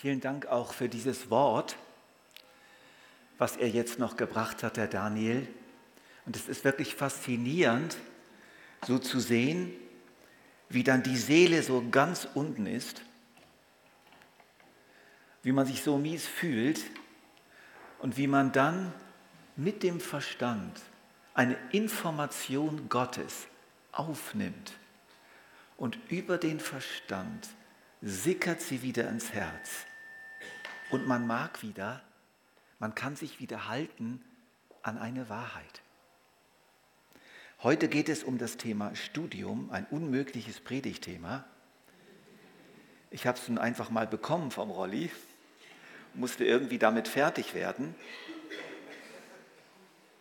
Vielen Dank auch für dieses Wort, was er jetzt noch gebracht hat, Herr Daniel. Und es ist wirklich faszinierend, so zu sehen, wie dann die Seele so ganz unten ist, wie man sich so mies fühlt und wie man dann mit dem Verstand eine Information Gottes aufnimmt und über den Verstand sickert sie wieder ins Herz. Und man mag wieder, man kann sich wieder halten an eine Wahrheit. Heute geht es um das Thema Studium, ein unmögliches Predigtthema. Ich habe es nun einfach mal bekommen vom Rolli, musste irgendwie damit fertig werden.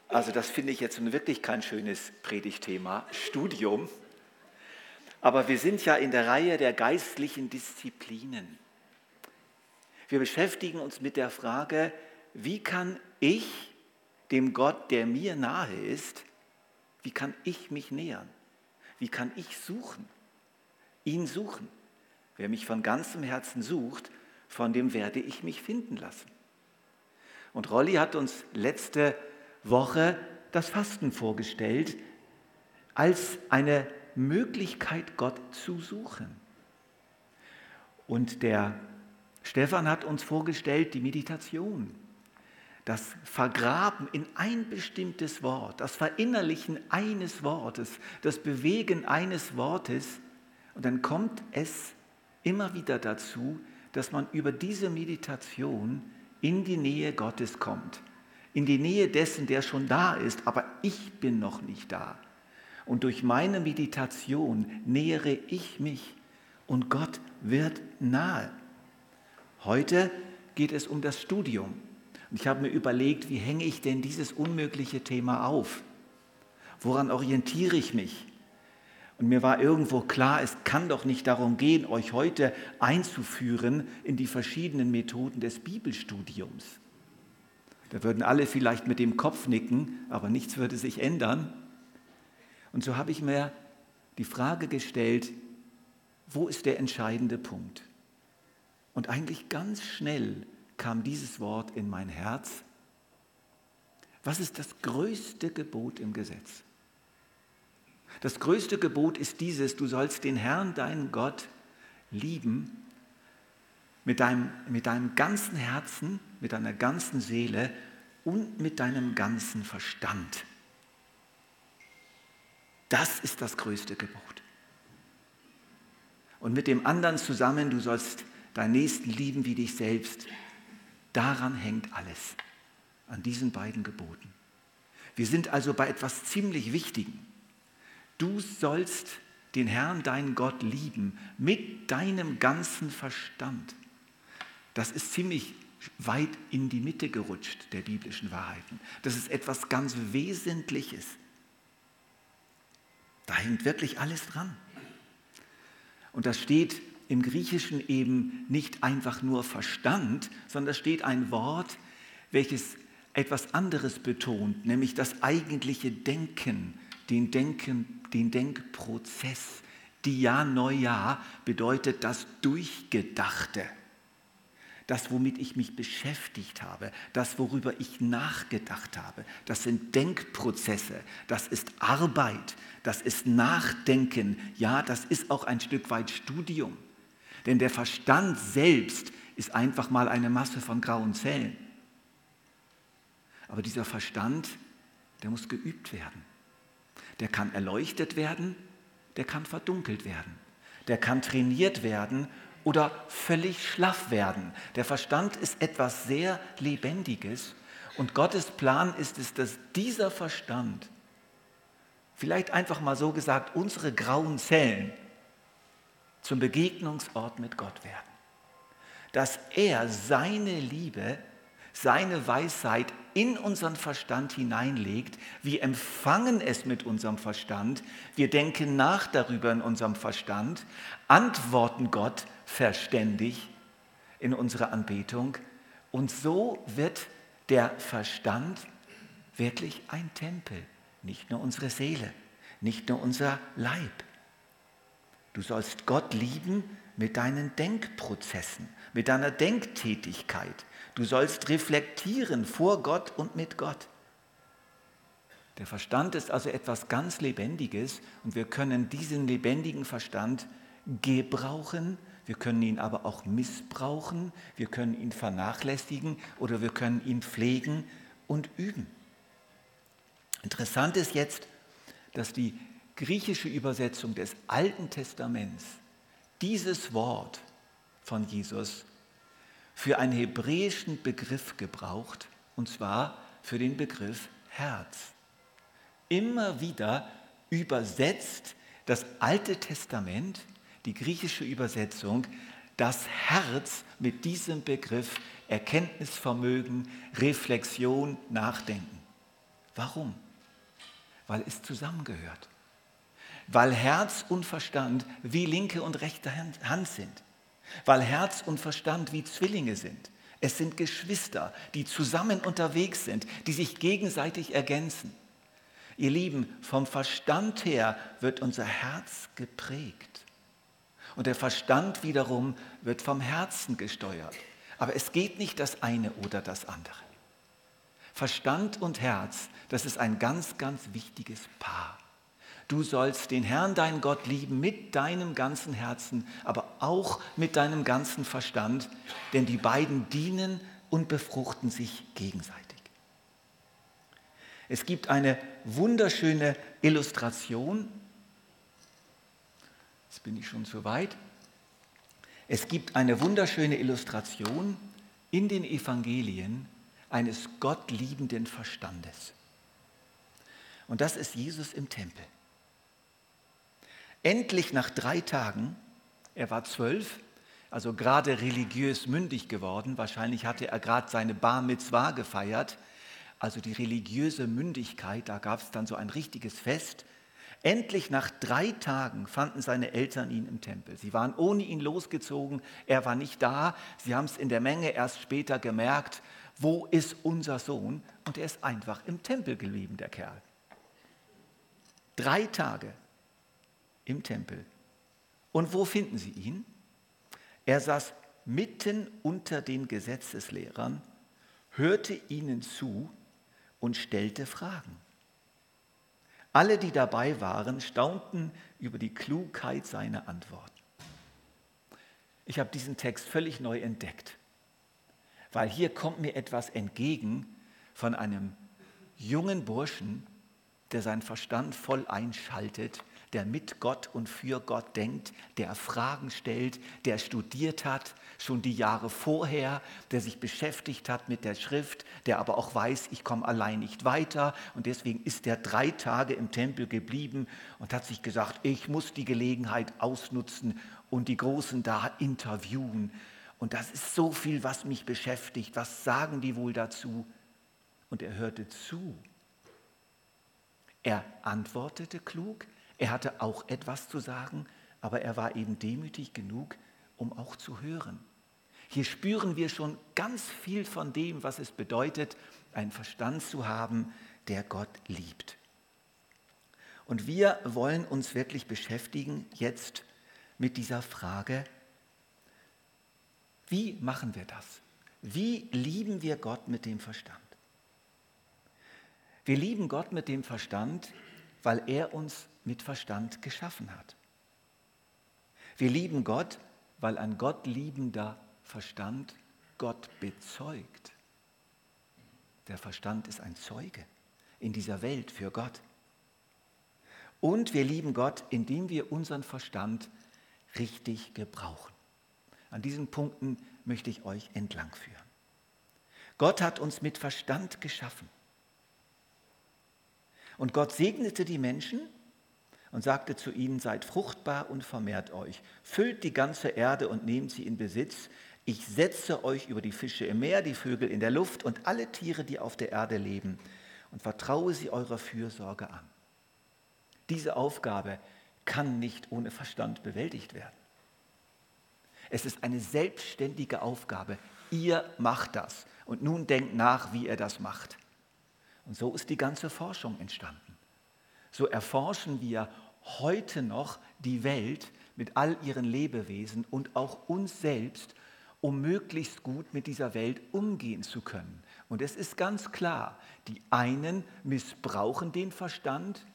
Also das finde ich jetzt nun wirklich kein schönes Predigtthema, Studium. Aber wir sind ja in der Reihe der geistlichen Disziplinen. Wir beschäftigen uns mit der Frage, wie kann ich dem Gott, der mir nahe ist, wie kann ich mich nähern? Wie kann ich suchen? Ihn suchen. Wer mich von ganzem Herzen sucht, von dem werde ich mich finden lassen. Und Rolli hat uns letzte Woche das Fasten vorgestellt als eine Möglichkeit, Gott zu suchen. Und der Stefan hat uns vorgestellt die Meditation, das Vergraben in ein bestimmtes Wort, das Verinnerlichen eines Wortes, das Bewegen eines Wortes. Und dann kommt es immer wieder dazu, dass man über diese Meditation in die Nähe Gottes kommt, in die Nähe dessen, der schon da ist, aber ich bin noch nicht da. Und durch meine Meditation nähere ich mich und Gott wird nahe. Heute geht es um das Studium. Und ich habe mir überlegt, wie hänge ich denn dieses unmögliche Thema auf? Woran orientiere ich mich? Und mir war irgendwo klar, es kann doch nicht darum gehen, euch heute einzuführen in die verschiedenen Methoden des Bibelstudiums. Da würden alle vielleicht mit dem Kopf nicken, aber nichts würde sich ändern. Und so habe ich mir die Frage gestellt, wo ist der entscheidende Punkt? Und eigentlich ganz schnell kam dieses Wort in mein Herz. Was ist das größte Gebot im Gesetz? Das größte Gebot ist dieses, du sollst den Herrn, deinen Gott, lieben mit deinem, mit deinem ganzen Herzen, mit deiner ganzen Seele und mit deinem ganzen Verstand. Das ist das größte Gebot. Und mit dem anderen zusammen, du sollst deinen Nächsten lieben wie dich selbst. Daran hängt alles, an diesen beiden Geboten. Wir sind also bei etwas ziemlich Wichtigem. Du sollst den Herrn, deinen Gott, lieben mit deinem ganzen Verstand. Das ist ziemlich weit in die Mitte gerutscht der biblischen Wahrheiten. Das ist etwas ganz Wesentliches. Da hängt wirklich alles dran. Und das steht im Griechischen eben nicht einfach nur Verstand, sondern da steht ein Wort, welches etwas anderes betont, nämlich das eigentliche Denken, den, Denken, den Denkprozess. Dia bedeutet das Durchgedachte das, womit ich mich beschäftigt habe, das, worüber ich nachgedacht habe. Das sind Denkprozesse, das ist Arbeit, das ist Nachdenken, ja, das ist auch ein Stück weit Studium. Denn der Verstand selbst ist einfach mal eine Masse von grauen Zellen. Aber dieser Verstand, der muss geübt werden. Der kann erleuchtet werden, der kann verdunkelt werden. Der kann trainiert werden oder völlig schlaff werden. Der Verstand ist etwas sehr Lebendiges und Gottes Plan ist es, dass dieser Verstand, vielleicht einfach mal so gesagt, unsere grauen Zellen zum Begegnungsort mit Gott werden. Dass er seine Liebe seine Weisheit in unseren Verstand hineinlegt. Wir empfangen es mit unserem Verstand. Wir denken nach darüber in unserem Verstand, antworten Gott verständig in unserer Anbetung. Und so wird der Verstand wirklich ein Tempel, nicht nur unsere Seele, nicht nur unser Leib. Du sollst Gott lieben mit deinen Denkprozessen, mit deiner Denktätigkeit. Du sollst reflektieren vor Gott und mit Gott. Der Verstand ist also etwas ganz Lebendiges und wir können diesen lebendigen Verstand gebrauchen, wir können ihn aber auch missbrauchen, wir können ihn vernachlässigen oder wir können ihn pflegen und üben. Interessant ist jetzt, dass die griechische Übersetzung des Alten Testaments dieses Wort von Jesus für einen hebräischen Begriff gebraucht, und zwar für den Begriff Herz. Immer wieder übersetzt das Alte Testament, die griechische Übersetzung, das Herz mit diesem Begriff Erkenntnisvermögen, Reflexion, Nachdenken. Warum? Weil es zusammengehört weil Herz und Verstand wie linke und rechte Hand sind, weil Herz und Verstand wie Zwillinge sind. Es sind Geschwister, die zusammen unterwegs sind, die sich gegenseitig ergänzen. Ihr Lieben, vom Verstand her wird unser Herz geprägt. Und der Verstand wiederum wird vom Herzen gesteuert. Aber es geht nicht das eine oder das andere. Verstand und Herz, das ist ein ganz, ganz wichtiges Paar. Du sollst den Herrn, deinen Gott, lieben mit deinem ganzen Herzen, aber auch mit deinem ganzen Verstand, denn die beiden dienen und befruchten sich gegenseitig. Es gibt eine wunderschöne Illustration. Jetzt bin ich schon zu weit. Es gibt eine wunderschöne Illustration in den Evangelien eines gottliebenden Verstandes. Und das ist Jesus im Tempel. Endlich nach drei Tagen, er war zwölf, also gerade religiös mündig geworden, wahrscheinlich hatte er gerade seine Bar Mitzvah gefeiert, also die religiöse Mündigkeit, da gab es dann so ein richtiges Fest. Endlich nach drei Tagen fanden seine Eltern ihn im Tempel. Sie waren ohne ihn losgezogen, er war nicht da. Sie haben es in der Menge erst später gemerkt, wo ist unser Sohn? Und er ist einfach im Tempel geblieben, der Kerl. Drei Tage im Tempel. Und wo finden Sie ihn? Er saß mitten unter den Gesetzeslehrern, hörte ihnen zu und stellte Fragen. Alle, die dabei waren, staunten über die Klugheit seiner Antworten. Ich habe diesen Text völlig neu entdeckt, weil hier kommt mir etwas entgegen von einem jungen Burschen, der seinen Verstand voll einschaltet der mit Gott und für Gott denkt, der Fragen stellt, der studiert hat, schon die Jahre vorher, der sich beschäftigt hat mit der Schrift, der aber auch weiß, ich komme allein nicht weiter. Und deswegen ist er drei Tage im Tempel geblieben und hat sich gesagt, ich muss die Gelegenheit ausnutzen und die Großen da interviewen. Und das ist so viel, was mich beschäftigt. Was sagen die wohl dazu? Und er hörte zu. Er antwortete klug, er hatte auch etwas zu sagen, aber er war eben demütig genug, um auch zu hören. Hier spüren wir schon ganz viel von dem, was es bedeutet, einen Verstand zu haben, der Gott liebt. Und wir wollen uns wirklich beschäftigen jetzt mit dieser Frage, wie machen wir das? Wie lieben wir Gott mit dem Verstand? Wir lieben Gott mit dem Verstand, weil er uns mit Verstand geschaffen hat. Wir lieben Gott, weil ein Gott liebender Verstand Gott bezeugt. Der Verstand ist ein Zeuge in dieser Welt für Gott. Und wir lieben Gott, indem wir unseren Verstand richtig gebrauchen. An diesen Punkten möchte ich euch entlang führen. Gott hat uns mit Verstand geschaffen. Und Gott segnete die Menschen und sagte zu ihnen, seid fruchtbar und vermehrt euch, füllt die ganze Erde und nehmt sie in Besitz. Ich setze euch über die Fische im Meer, die Vögel in der Luft und alle Tiere, die auf der Erde leben, und vertraue sie eurer Fürsorge an. Diese Aufgabe kann nicht ohne Verstand bewältigt werden. Es ist eine selbstständige Aufgabe. Ihr macht das. Und nun denkt nach, wie ihr das macht. Und so ist die ganze Forschung entstanden so erforschen wir heute noch die Welt mit all ihren Lebewesen und auch uns selbst, um möglichst gut mit dieser Welt umgehen zu können. Und es ist ganz klar, die einen missbrauchen den Verstand,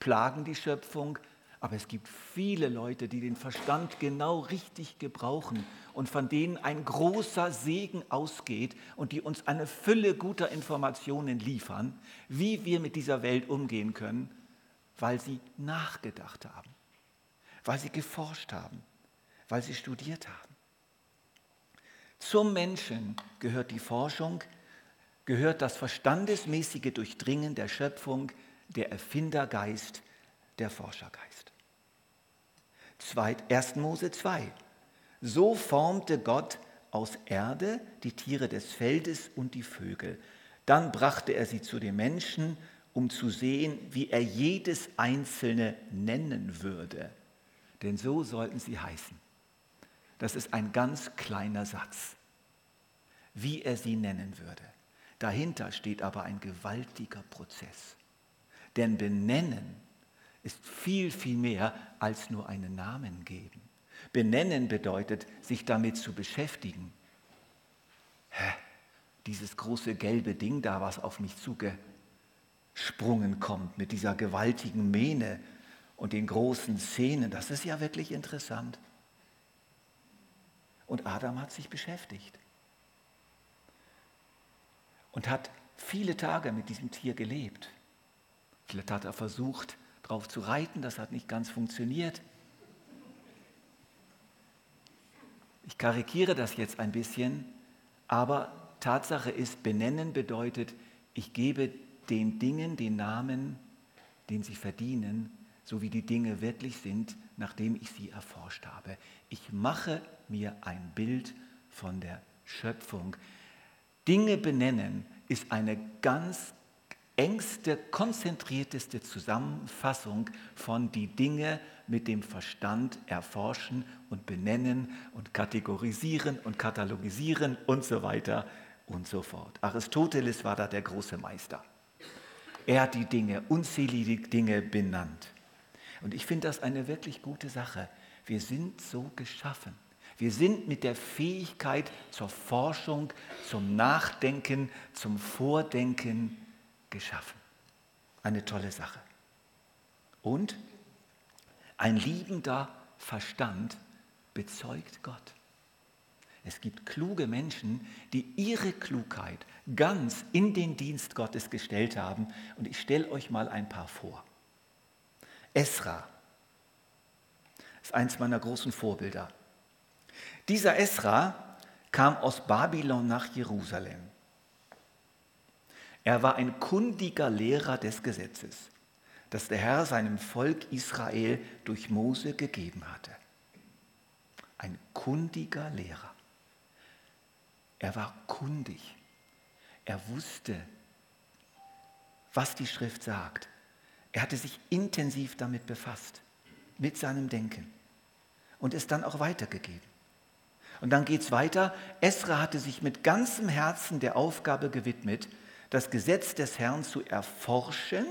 plagen die Schöpfung, aber es gibt viele Leute, die den Verstand genau richtig gebrauchen und von denen ein großer Segen ausgeht und die uns eine Fülle guter Informationen liefern, wie wir mit dieser Welt umgehen können, weil sie nachgedacht haben, weil sie geforscht haben, weil sie studiert haben. Zum Menschen gehört die Forschung, gehört das verstandesmäßige Durchdringen der Schöpfung, der Erfindergeist, der Forschergeist. 1. Mose 2. So formte Gott aus Erde die Tiere des Feldes und die Vögel. Dann brachte er sie zu den Menschen, um zu sehen, wie er jedes einzelne nennen würde. Denn so sollten sie heißen. Das ist ein ganz kleiner Satz, wie er sie nennen würde. Dahinter steht aber ein gewaltiger Prozess. Denn benennen ist viel, viel mehr als nur einen Namen geben. Benennen bedeutet, sich damit zu beschäftigen. Hä? Dieses große gelbe Ding da, was auf mich zugesprungen kommt, mit dieser gewaltigen Mähne und den großen Szenen, das ist ja wirklich interessant. Und Adam hat sich beschäftigt und hat viele Tage mit diesem Tier gelebt. Vielleicht hat er versucht, drauf zu reiten, das hat nicht ganz funktioniert. Ich karikiere das jetzt ein bisschen, aber Tatsache ist, benennen bedeutet, ich gebe den Dingen den Namen, den sie verdienen, so wie die Dinge wirklich sind, nachdem ich sie erforscht habe. Ich mache mir ein Bild von der Schöpfung. Dinge benennen ist eine ganz engste, konzentrierteste Zusammenfassung von die Dinge mit dem Verstand erforschen und benennen und kategorisieren und katalogisieren und so weiter und so fort. Aristoteles war da der große Meister. Er hat die Dinge, unzählige Dinge benannt. Und ich finde das eine wirklich gute Sache. Wir sind so geschaffen. Wir sind mit der Fähigkeit zur Forschung, zum Nachdenken, zum Vordenken geschaffen. Eine tolle Sache. Und ein liebender Verstand bezeugt Gott. Es gibt kluge Menschen, die ihre Klugheit ganz in den Dienst Gottes gestellt haben. Und ich stelle euch mal ein paar vor. Esra ist eins meiner großen Vorbilder. Dieser Esra kam aus Babylon nach Jerusalem. Er war ein kundiger Lehrer des Gesetzes, das der Herr seinem Volk Israel durch Mose gegeben hatte. Ein kundiger Lehrer. Er war kundig. Er wusste, was die Schrift sagt. Er hatte sich intensiv damit befasst, mit seinem Denken und es dann auch weitergegeben. Und dann geht es weiter. Esra hatte sich mit ganzem Herzen der Aufgabe gewidmet, das Gesetz des Herrn zu erforschen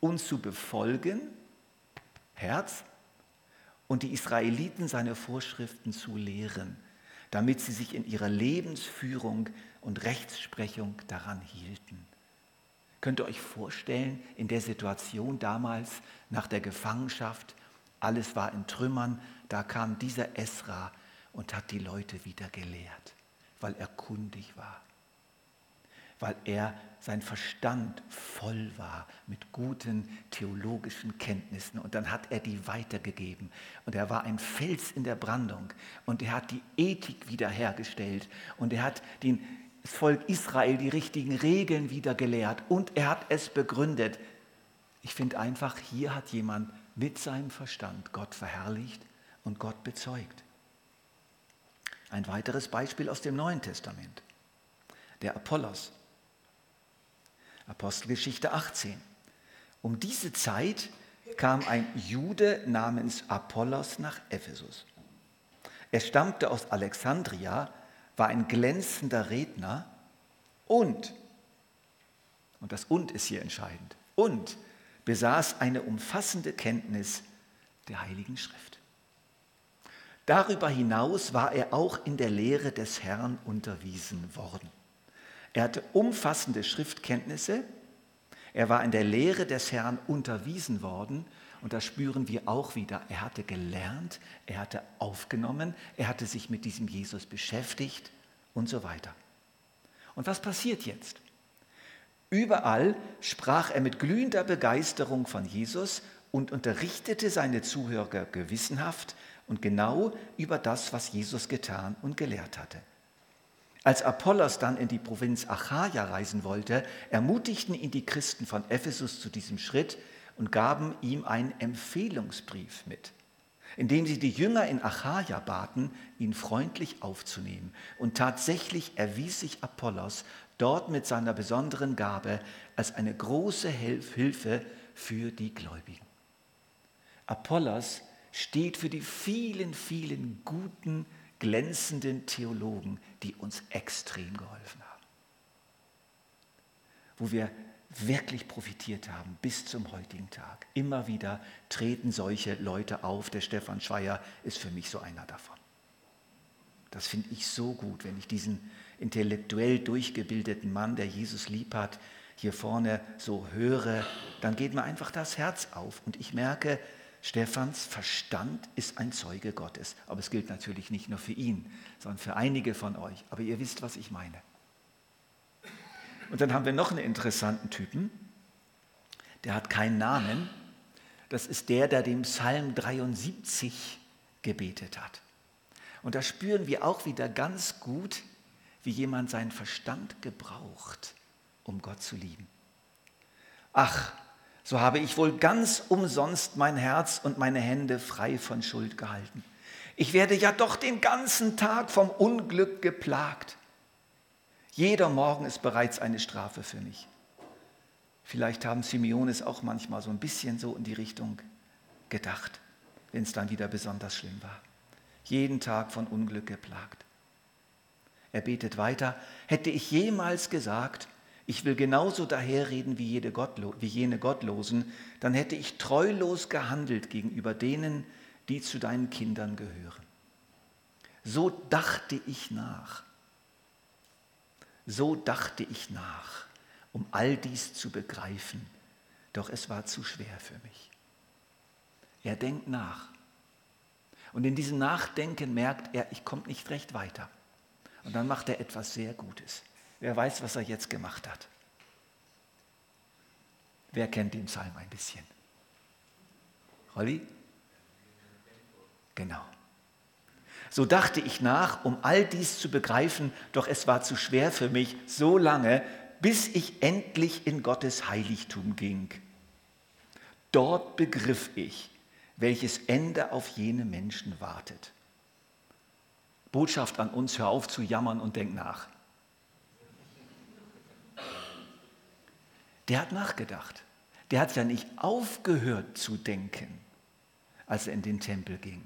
und zu befolgen, Herz, und die Israeliten seine Vorschriften zu lehren, damit sie sich in ihrer Lebensführung und Rechtsprechung daran hielten. Könnt ihr euch vorstellen, in der Situation damals nach der Gefangenschaft, alles war in Trümmern, da kam dieser Esra und hat die Leute wieder gelehrt, weil er kundig war weil er sein Verstand voll war mit guten theologischen Kenntnissen. Und dann hat er die weitergegeben. Und er war ein Fels in der Brandung. Und er hat die Ethik wiederhergestellt. Und er hat den, das Volk Israel die richtigen Regeln wieder gelehrt. Und er hat es begründet. Ich finde einfach, hier hat jemand mit seinem Verstand Gott verherrlicht und Gott bezeugt. Ein weiteres Beispiel aus dem Neuen Testament. Der Apollos Apostelgeschichte 18. Um diese Zeit kam ein Jude namens Apollos nach Ephesus. Er stammte aus Alexandria, war ein glänzender Redner und, und das und ist hier entscheidend, und besaß eine umfassende Kenntnis der Heiligen Schrift. Darüber hinaus war er auch in der Lehre des Herrn unterwiesen worden. Er hatte umfassende Schriftkenntnisse, er war in der Lehre des Herrn unterwiesen worden und das spüren wir auch wieder. Er hatte gelernt, er hatte aufgenommen, er hatte sich mit diesem Jesus beschäftigt und so weiter. Und was passiert jetzt? Überall sprach er mit glühender Begeisterung von Jesus und unterrichtete seine Zuhörer gewissenhaft und genau über das, was Jesus getan und gelehrt hatte. Als Apollos dann in die Provinz Achaia reisen wollte, ermutigten ihn die Christen von Ephesus zu diesem Schritt und gaben ihm einen Empfehlungsbrief mit, in dem sie die Jünger in Achaia baten, ihn freundlich aufzunehmen. Und tatsächlich erwies sich Apollos dort mit seiner besonderen Gabe als eine große Hilfe für die Gläubigen. Apollos steht für die vielen, vielen guten, glänzenden Theologen, die uns extrem geholfen haben. Wo wir wirklich profitiert haben bis zum heutigen Tag. Immer wieder treten solche Leute auf. Der Stefan Schweier ist für mich so einer davon. Das finde ich so gut, wenn ich diesen intellektuell durchgebildeten Mann, der Jesus lieb hat, hier vorne so höre, dann geht mir einfach das Herz auf und ich merke, Stephans Verstand ist ein Zeuge Gottes. Aber es gilt natürlich nicht nur für ihn, sondern für einige von euch. Aber ihr wisst, was ich meine. Und dann haben wir noch einen interessanten Typen, der hat keinen Namen. Das ist der, der dem Psalm 73 gebetet hat. Und da spüren wir auch wieder ganz gut, wie jemand seinen Verstand gebraucht, um Gott zu lieben. Ach, so habe ich wohl ganz umsonst mein Herz und meine Hände frei von Schuld gehalten. Ich werde ja doch den ganzen Tag vom Unglück geplagt. Jeder Morgen ist bereits eine Strafe für mich. Vielleicht haben Simeones auch manchmal so ein bisschen so in die Richtung gedacht, wenn es dann wieder besonders schlimm war. Jeden Tag von Unglück geplagt. Er betet weiter, hätte ich jemals gesagt, ich will genauso daherreden wie, jede Gottlo wie jene Gottlosen, dann hätte ich treulos gehandelt gegenüber denen, die zu deinen Kindern gehören. So dachte ich nach. So dachte ich nach, um all dies zu begreifen, doch es war zu schwer für mich. Er denkt nach. Und in diesem Nachdenken merkt er, ich komme nicht recht weiter. Und dann macht er etwas sehr Gutes. Wer weiß, was er jetzt gemacht hat? Wer kennt den Psalm ein bisschen? Holly? Genau. So dachte ich nach, um all dies zu begreifen, doch es war zu schwer für mich, so lange, bis ich endlich in Gottes Heiligtum ging. Dort begriff ich, welches Ende auf jene Menschen wartet. Botschaft an uns, hör auf zu jammern und denk nach. Der hat nachgedacht. Der hat ja nicht aufgehört zu denken, als er in den Tempel ging.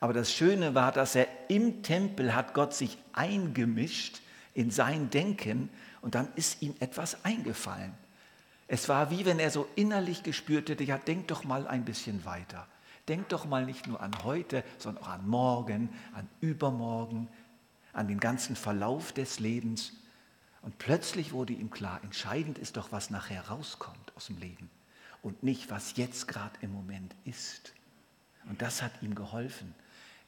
Aber das Schöne war, dass er im Tempel hat Gott sich eingemischt in sein Denken und dann ist ihm etwas eingefallen. Es war wie wenn er so innerlich gespürt hätte, ja, denk doch mal ein bisschen weiter. Denk doch mal nicht nur an heute, sondern auch an morgen, an übermorgen, an den ganzen Verlauf des Lebens. Und plötzlich wurde ihm klar, entscheidend ist doch, was nachher rauskommt aus dem Leben und nicht, was jetzt gerade im Moment ist. Und das hat ihm geholfen.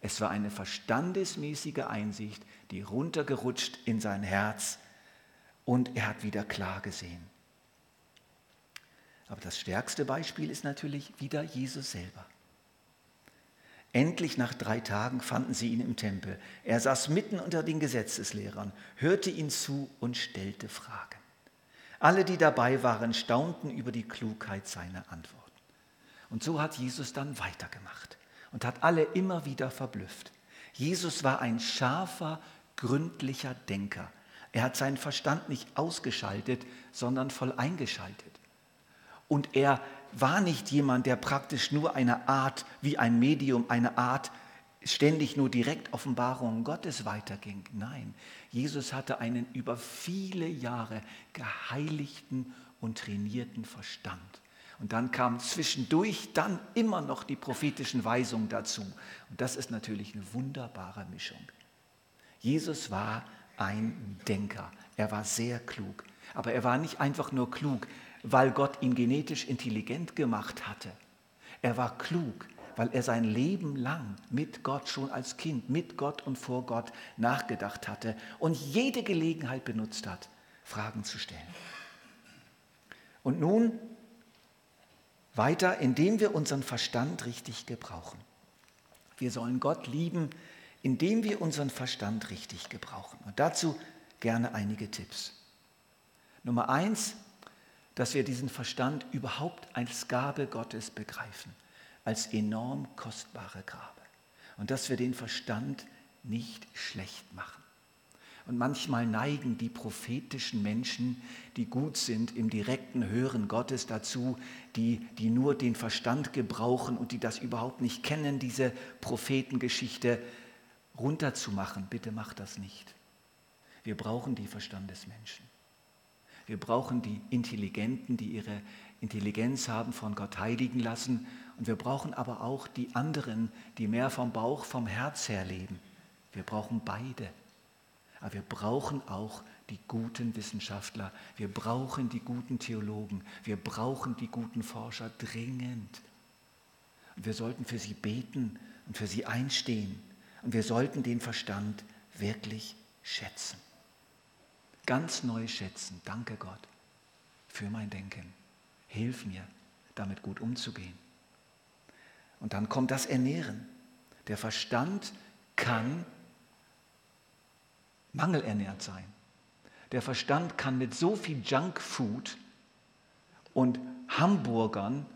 Es war eine verstandesmäßige Einsicht, die runtergerutscht in sein Herz und er hat wieder klar gesehen. Aber das stärkste Beispiel ist natürlich wieder Jesus selber. Endlich nach drei Tagen fanden sie ihn im Tempel. Er saß mitten unter den Gesetzeslehrern, hörte ihnen zu und stellte Fragen. Alle, die dabei waren, staunten über die Klugheit seiner Antworten. Und so hat Jesus dann weitergemacht und hat alle immer wieder verblüfft. Jesus war ein scharfer, gründlicher Denker. Er hat seinen Verstand nicht ausgeschaltet, sondern voll eingeschaltet. Und er war nicht jemand, der praktisch nur eine Art, wie ein Medium, eine Art ständig nur direkt Offenbarungen Gottes weiterging. Nein, Jesus hatte einen über viele Jahre geheiligten und trainierten Verstand. Und dann kamen zwischendurch dann immer noch die prophetischen Weisungen dazu. Und das ist natürlich eine wunderbare Mischung. Jesus war ein Denker. Er war sehr klug. Aber er war nicht einfach nur klug, weil Gott ihn genetisch intelligent gemacht hatte. Er war klug, weil er sein Leben lang mit Gott schon als Kind, mit Gott und vor Gott nachgedacht hatte und jede Gelegenheit benutzt hat, Fragen zu stellen. Und nun weiter, indem wir unseren Verstand richtig gebrauchen. Wir sollen Gott lieben, indem wir unseren Verstand richtig gebrauchen. Und dazu gerne einige Tipps. Nummer eins, dass wir diesen Verstand überhaupt als Gabe Gottes begreifen, als enorm kostbare Gabe. Und dass wir den Verstand nicht schlecht machen. Und manchmal neigen die prophetischen Menschen, die gut sind im direkten Hören Gottes dazu, die, die nur den Verstand gebrauchen und die das überhaupt nicht kennen, diese Prophetengeschichte runterzumachen. Bitte macht das nicht. Wir brauchen die Verstandesmenschen. Wir brauchen die Intelligenten, die ihre Intelligenz haben, von Gott heiligen lassen. Und wir brauchen aber auch die anderen, die mehr vom Bauch, vom Herz her leben. Wir brauchen beide. Aber wir brauchen auch die guten Wissenschaftler, wir brauchen die guten Theologen, wir brauchen die guten Forscher dringend. Und wir sollten für sie beten und für sie einstehen. Und wir sollten den Verstand wirklich schätzen. Ganz neu schätzen. Danke Gott für mein Denken. Hilf mir, damit gut umzugehen. Und dann kommt das Ernähren. Der Verstand kann mangelernährt sein. Der Verstand kann mit so viel Junkfood und Hamburgern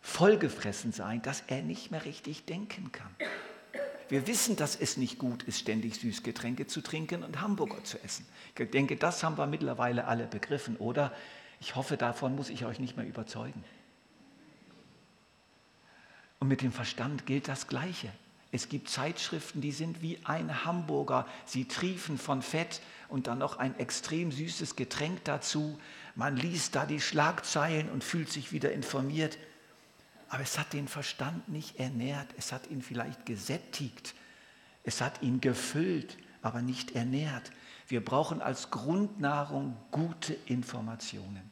vollgefressen sein, dass er nicht mehr richtig denken kann. Wir wissen, dass es nicht gut ist, ständig Süßgetränke zu trinken und Hamburger zu essen. Ich denke, das haben wir mittlerweile alle begriffen, oder? Ich hoffe, davon muss ich euch nicht mehr überzeugen. Und mit dem Verstand gilt das Gleiche. Es gibt Zeitschriften, die sind wie ein Hamburger. Sie triefen von Fett und dann noch ein extrem süßes Getränk dazu. Man liest da die Schlagzeilen und fühlt sich wieder informiert. Aber es hat den Verstand nicht ernährt. Es hat ihn vielleicht gesättigt. Es hat ihn gefüllt, aber nicht ernährt. Wir brauchen als Grundnahrung gute Informationen.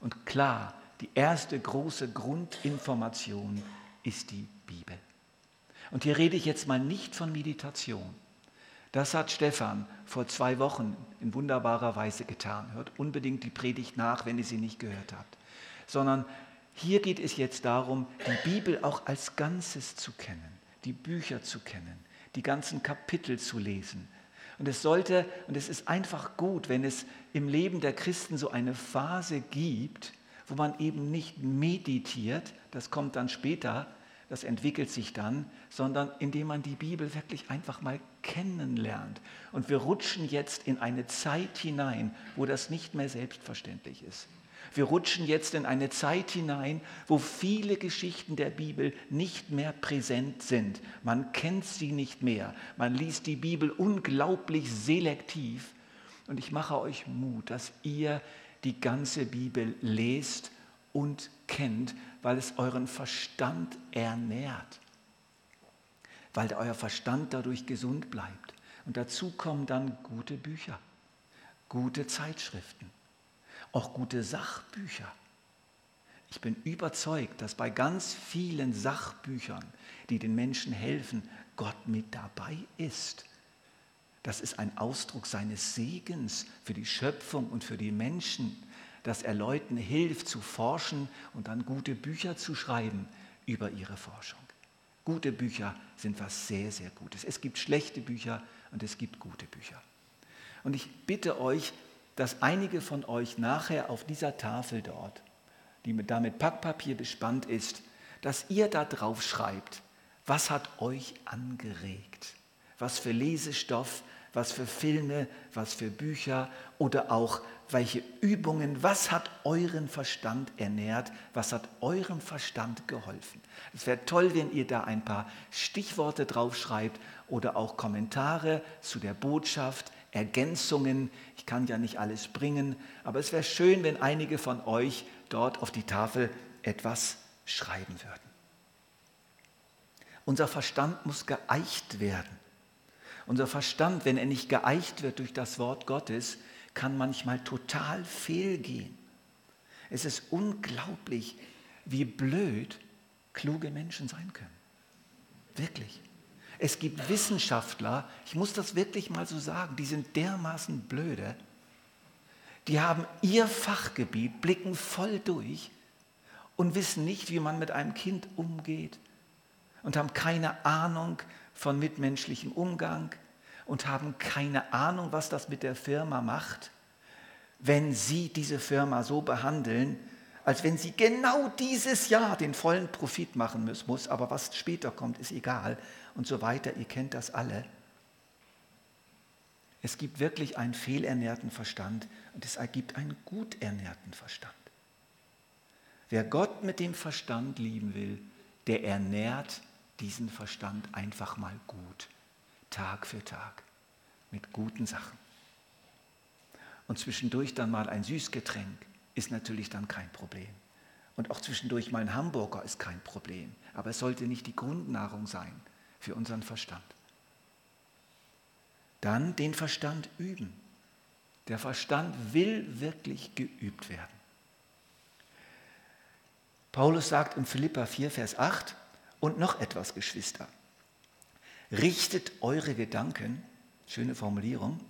Und klar, die erste große Grundinformation ist die Bibel. Und hier rede ich jetzt mal nicht von Meditation. Das hat Stefan vor zwei Wochen in wunderbarer Weise getan. Hört unbedingt die Predigt nach, wenn ihr sie nicht gehört habt. Sondern hier geht es jetzt darum, die Bibel auch als Ganzes zu kennen, die Bücher zu kennen, die ganzen Kapitel zu lesen. Und es sollte, und es ist einfach gut, wenn es im Leben der Christen so eine Phase gibt, wo man eben nicht meditiert, das kommt dann später, das entwickelt sich dann, sondern indem man die Bibel wirklich einfach mal kennenlernt. Und wir rutschen jetzt in eine Zeit hinein, wo das nicht mehr selbstverständlich ist. Wir rutschen jetzt in eine Zeit hinein, wo viele Geschichten der Bibel nicht mehr präsent sind. Man kennt sie nicht mehr. Man liest die Bibel unglaublich selektiv. Und ich mache euch Mut, dass ihr die ganze Bibel lest und kennt, weil es euren Verstand ernährt, weil euer Verstand dadurch gesund bleibt. Und dazu kommen dann gute Bücher, gute Zeitschriften, auch gute Sachbücher. Ich bin überzeugt, dass bei ganz vielen Sachbüchern, die den Menschen helfen, Gott mit dabei ist. Das ist ein Ausdruck seines Segens für die Schöpfung und für die Menschen dass er Leuten hilft zu forschen und dann gute Bücher zu schreiben über ihre Forschung. Gute Bücher sind was sehr, sehr Gutes. Es gibt schlechte Bücher und es gibt gute Bücher. Und ich bitte euch, dass einige von euch nachher auf dieser Tafel dort, die mit, da mit Packpapier bespannt ist, dass ihr da drauf schreibt, was hat euch angeregt? Was für Lesestoff, was für Filme, was für Bücher oder auch welche Übungen, was hat euren Verstand ernährt, was hat eurem Verstand geholfen. Es wäre toll, wenn ihr da ein paar Stichworte draufschreibt oder auch Kommentare zu der Botschaft, Ergänzungen. Ich kann ja nicht alles bringen, aber es wäre schön, wenn einige von euch dort auf die Tafel etwas schreiben würden. Unser Verstand muss geeicht werden. Unser Verstand, wenn er nicht geeicht wird durch das Wort Gottes, kann manchmal total fehlgehen. Es ist unglaublich, wie blöd kluge Menschen sein können. Wirklich. Es gibt Wissenschaftler, ich muss das wirklich mal so sagen, die sind dermaßen blöde. Die haben ihr Fachgebiet, blicken voll durch und wissen nicht, wie man mit einem Kind umgeht und haben keine Ahnung von mitmenschlichem Umgang und haben keine Ahnung, was das mit der Firma macht, wenn sie diese Firma so behandeln, als wenn sie genau dieses Jahr den vollen Profit machen muss, aber was später kommt, ist egal und so weiter. Ihr kennt das alle. Es gibt wirklich einen fehlernährten Verstand und es ergibt einen gut ernährten Verstand. Wer Gott mit dem Verstand lieben will, der ernährt diesen Verstand einfach mal gut, Tag für Tag, mit guten Sachen. Und zwischendurch dann mal ein Süßgetränk ist natürlich dann kein Problem. Und auch zwischendurch mal ein Hamburger ist kein Problem. Aber es sollte nicht die Grundnahrung sein für unseren Verstand. Dann den Verstand üben. Der Verstand will wirklich geübt werden. Paulus sagt in Philippa 4, Vers 8, und noch etwas, Geschwister. Richtet eure Gedanken, schöne Formulierung,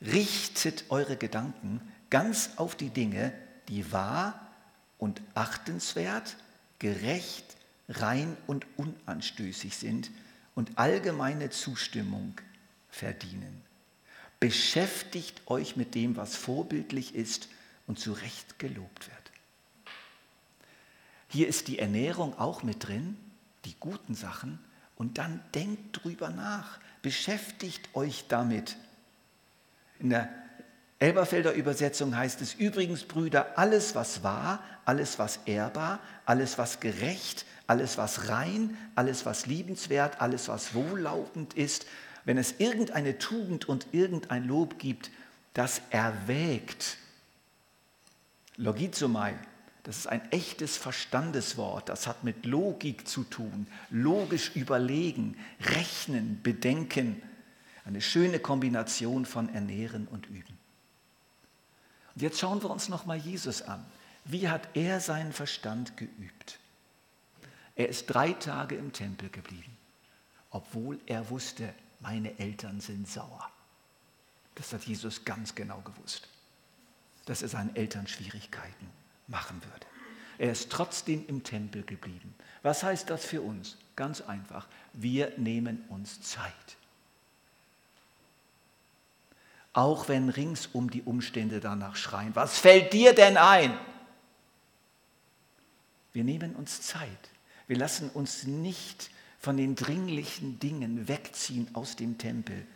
richtet eure Gedanken ganz auf die Dinge, die wahr und achtenswert, gerecht, rein und unanstößig sind und allgemeine Zustimmung verdienen. Beschäftigt euch mit dem, was vorbildlich ist und zu Recht gelobt wird. Hier ist die Ernährung auch mit drin, die guten Sachen, und dann denkt drüber nach, beschäftigt euch damit. In der Elberfelder Übersetzung heißt es übrigens, Brüder, alles was wahr, alles was ehrbar, alles was gerecht, alles was rein, alles was liebenswert, alles was wohllautend ist, wenn es irgendeine Tugend und irgendein Lob gibt, das erwägt. Logizomai, das ist ein echtes Verstandeswort, das hat mit Logik zu tun, logisch überlegen, rechnen, bedenken. Eine schöne Kombination von Ernähren und Üben. Und jetzt schauen wir uns nochmal Jesus an. Wie hat er seinen Verstand geübt? Er ist drei Tage im Tempel geblieben, obwohl er wusste, meine Eltern sind sauer. Das hat Jesus ganz genau gewusst, dass er seinen Eltern Schwierigkeiten machen würde. Er ist trotzdem im Tempel geblieben. Was heißt das für uns? Ganz einfach. Wir nehmen uns Zeit auch wenn ringsum die Umstände danach schreien. Was fällt dir denn ein? Wir nehmen uns Zeit. Wir lassen uns nicht von den dringlichen Dingen wegziehen aus dem Tempel.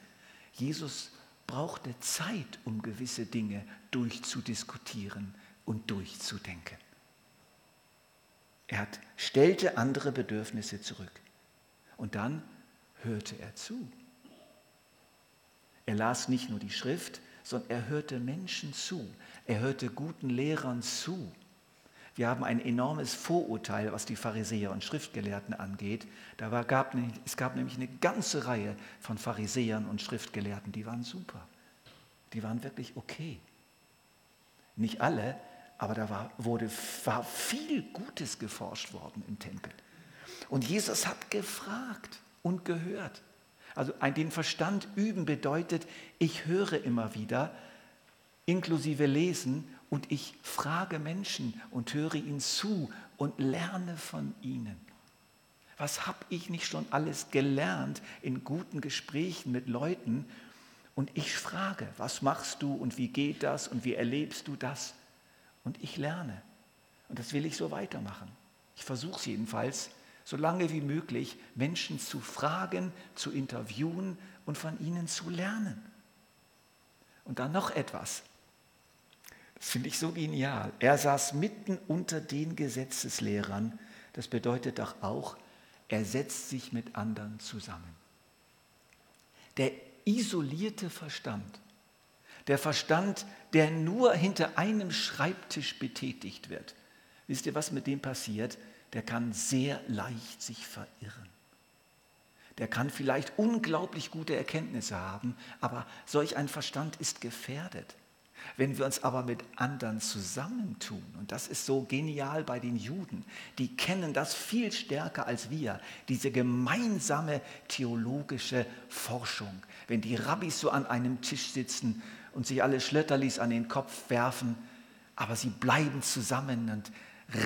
Jesus brauchte Zeit, um gewisse Dinge durchzudiskutieren und durchzudenken. Er hat, stellte andere Bedürfnisse zurück. Und dann hörte er zu. Er las nicht nur die Schrift, sondern er hörte Menschen zu. Er hörte guten Lehrern zu. Wir haben ein enormes Vorurteil, was die Pharisäer und Schriftgelehrten angeht. Da war, gab, es gab nämlich eine ganze Reihe von Pharisäern und Schriftgelehrten, die waren super. Die waren wirklich okay. Nicht alle, aber da war, wurde, war viel Gutes geforscht worden im Tempel. Und Jesus hat gefragt und gehört. Also den Verstand üben bedeutet, ich höre immer wieder, inklusive Lesen, und ich frage Menschen und höre ihnen zu und lerne von ihnen. Was habe ich nicht schon alles gelernt in guten Gesprächen mit Leuten? Und ich frage, was machst du und wie geht das und wie erlebst du das? Und ich lerne. Und das will ich so weitermachen. Ich versuche es jedenfalls so lange wie möglich Menschen zu fragen, zu interviewen und von ihnen zu lernen. Und dann noch etwas. Das finde ich so genial. Er saß mitten unter den Gesetzeslehrern. Das bedeutet doch auch, er setzt sich mit anderen zusammen. Der isolierte Verstand Der Verstand, der nur hinter einem Schreibtisch betätigt wird. Wisst ihr, was mit dem passiert? Der kann sehr leicht sich verirren. Der kann vielleicht unglaublich gute Erkenntnisse haben, aber solch ein Verstand ist gefährdet. Wenn wir uns aber mit anderen zusammentun, und das ist so genial bei den Juden, die kennen das viel stärker als wir, diese gemeinsame theologische Forschung. Wenn die Rabbis so an einem Tisch sitzen und sich alle Schlötterlis an den Kopf werfen, aber sie bleiben zusammen und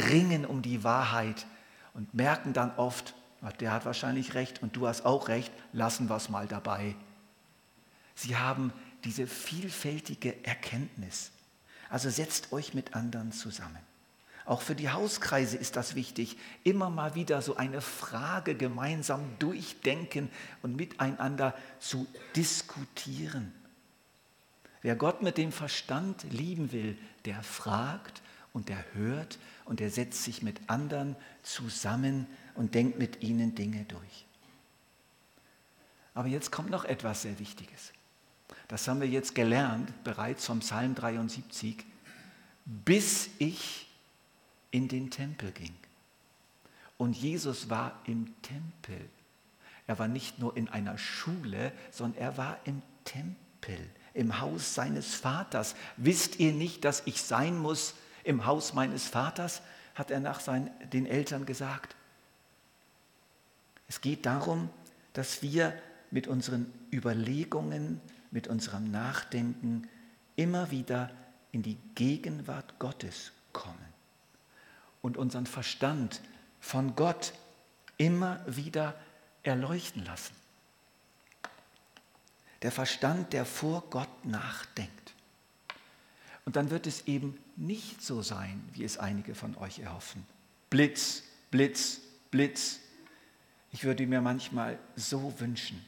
ringen um die Wahrheit und merken dann oft, der hat wahrscheinlich recht und du hast auch recht, lassen wir es mal dabei. Sie haben diese vielfältige Erkenntnis. Also setzt euch mit anderen zusammen. Auch für die Hauskreise ist das wichtig, immer mal wieder so eine Frage gemeinsam durchdenken und miteinander zu diskutieren. Wer Gott mit dem Verstand lieben will, der fragt und der hört und der setzt sich mit anderen zusammen und denkt mit ihnen Dinge durch. Aber jetzt kommt noch etwas sehr Wichtiges. Das haben wir jetzt gelernt, bereits vom Psalm 73, bis ich in den Tempel ging. Und Jesus war im Tempel. Er war nicht nur in einer Schule, sondern er war im Tempel, im Haus seines Vaters. Wisst ihr nicht, dass ich sein muss im Haus meines Vaters? hat er nach seinen, den Eltern gesagt. Es geht darum, dass wir mit unseren Überlegungen, mit unserem Nachdenken immer wieder in die Gegenwart Gottes kommen und unseren Verstand von Gott immer wieder erleuchten lassen. Der Verstand, der vor Gott nachdenkt. Und dann wird es eben nicht so sein, wie es einige von euch erhoffen. Blitz, Blitz, Blitz. Ich würde mir manchmal so wünschen,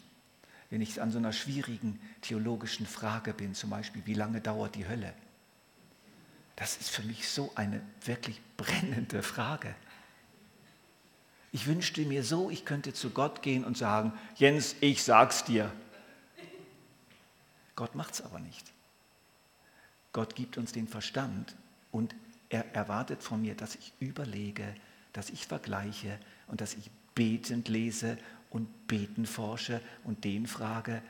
wenn ich an so einer schwierigen theologischen Frage bin, zum Beispiel, wie lange dauert die Hölle? Das ist für mich so eine wirklich brennende Frage. Ich wünschte mir so, ich könnte zu Gott gehen und sagen, Jens, ich sag's dir. Gott macht's aber nicht. Gott gibt uns den Verstand und er erwartet von mir, dass ich überlege, dass ich vergleiche und dass ich betend lese und beten forsche und den frage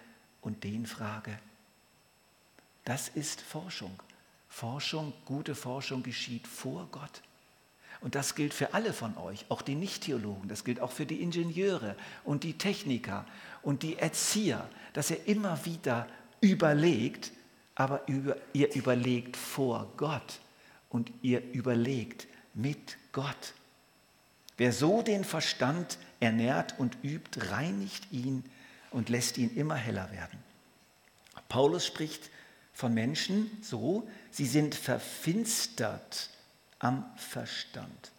und den frage. Das ist Forschung. Forschung, gute Forschung geschieht vor Gott. Und das gilt für alle von euch, auch die Nicht-Theologen, das gilt auch für die Ingenieure und die Techniker und die Erzieher, dass ihr immer wieder überlegt, aber über, ihr überlegt vor Gott und ihr überlegt mit Gott. Wer so den Verstand ernährt und übt, reinigt ihn und lässt ihn immer heller werden. Paulus spricht von Menschen so, sie sind verfinstert am Verstand,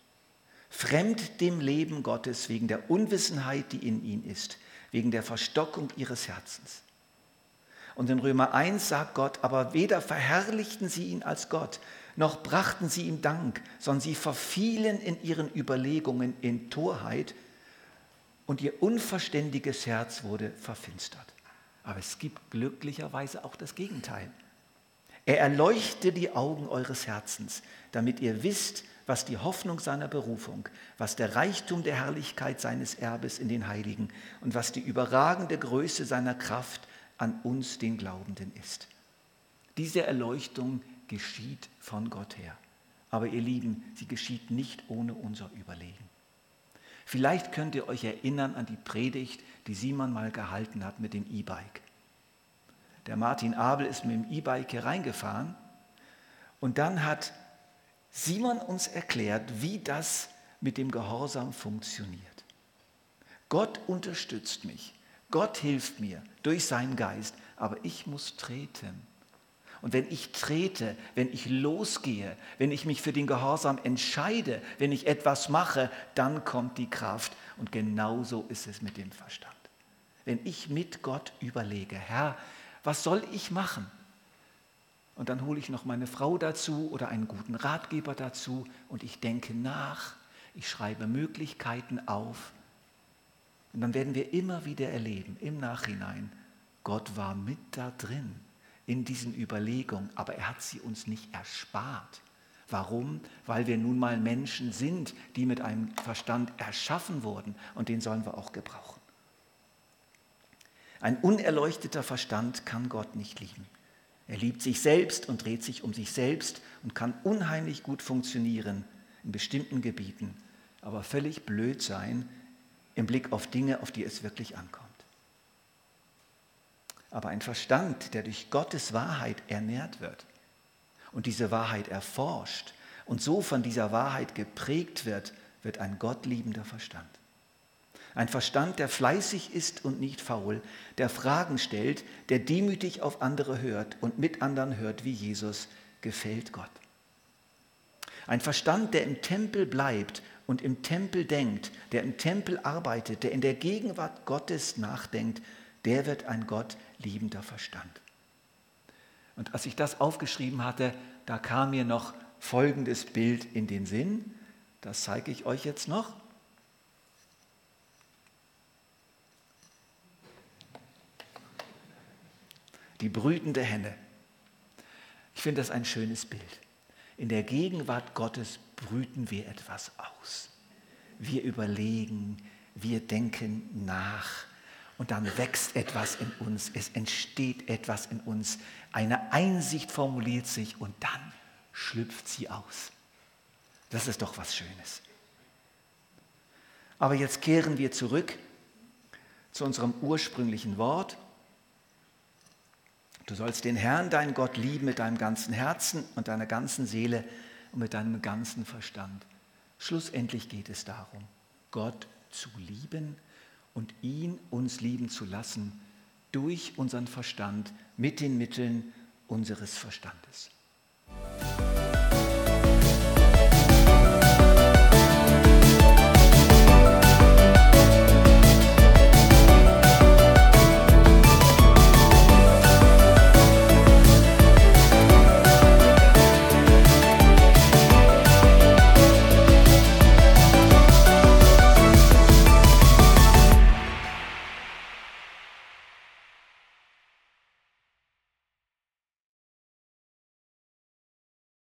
fremd dem Leben Gottes wegen der Unwissenheit, die in ihnen ist, wegen der Verstockung ihres Herzens. Und in Römer 1 sagt Gott, aber weder verherrlichten sie ihn als Gott, noch brachten sie ihm Dank, sondern sie verfielen in ihren Überlegungen in Torheit und ihr unverständiges Herz wurde verfinstert. Aber es gibt glücklicherweise auch das Gegenteil. Er erleuchte die Augen eures Herzens, damit ihr wisst, was die Hoffnung seiner Berufung, was der Reichtum der Herrlichkeit seines Erbes in den Heiligen und was die überragende Größe seiner Kraft an uns, den Glaubenden, ist. Diese Erleuchtung geschieht von Gott her. Aber ihr Lieben, sie geschieht nicht ohne unser Überlegen. Vielleicht könnt ihr euch erinnern an die Predigt, die Simon mal gehalten hat mit dem E-Bike. Der Martin Abel ist mit dem E-Bike hier reingefahren und dann hat Simon uns erklärt, wie das mit dem Gehorsam funktioniert. Gott unterstützt mich, Gott hilft mir durch seinen Geist, aber ich muss treten. Und wenn ich trete, wenn ich losgehe, wenn ich mich für den Gehorsam entscheide, wenn ich etwas mache, dann kommt die Kraft. Und genauso ist es mit dem Verstand. Wenn ich mit Gott überlege, Herr, was soll ich machen? Und dann hole ich noch meine Frau dazu oder einen guten Ratgeber dazu und ich denke nach, ich schreibe Möglichkeiten auf. Und dann werden wir immer wieder erleben, im Nachhinein, Gott war mit da drin. in diesen Überlegungen, aber er hat sie uns nicht erspart. Warum? Weil wir nun mal Menschen sind, die mit einem Verstand erschaffen wurden und den sollen wir auch gebrauchen. Ein unerleuchteter Verstand kann Gott nicht lieben. Er liebt sich selbst und dreht sich um sich selbst und kann unheimlich gut funktionieren in bestimmten Gebieten, aber völlig blöd sein im Blick auf Dinge, auf die es wirklich ankommt. Aber ein Verstand, der durch Gottes Wahrheit ernährt wird und diese Wahrheit erforscht und so von dieser Wahrheit geprägt wird, wird ein gottliebender Verstand. Ein Verstand, der fleißig ist und nicht faul, der Fragen stellt, der demütig auf andere hört und mit anderen hört wie Jesus, gefällt Gott. Ein Verstand, der im Tempel bleibt und im Tempel denkt, der im Tempel arbeitet, der in der Gegenwart Gottes nachdenkt, der wird ein Gott liebender Verstand. Und als ich das aufgeschrieben hatte, da kam mir noch folgendes Bild in den Sinn. Das zeige ich euch jetzt noch. Die brütende Henne. Ich finde das ein schönes Bild. In der Gegenwart Gottes brüten wir etwas aus. Wir überlegen, wir denken nach und dann wächst etwas in uns, es entsteht etwas in uns, eine Einsicht formuliert sich und dann schlüpft sie aus. Das ist doch was Schönes. Aber jetzt kehren wir zurück zu unserem ursprünglichen Wort. Du sollst den Herrn, deinen Gott, lieben mit deinem ganzen Herzen und deiner ganzen Seele und mit deinem ganzen Verstand. Schlussendlich geht es darum, Gott zu lieben und ihn uns lieben zu lassen durch unseren Verstand mit den Mitteln unseres Verstandes.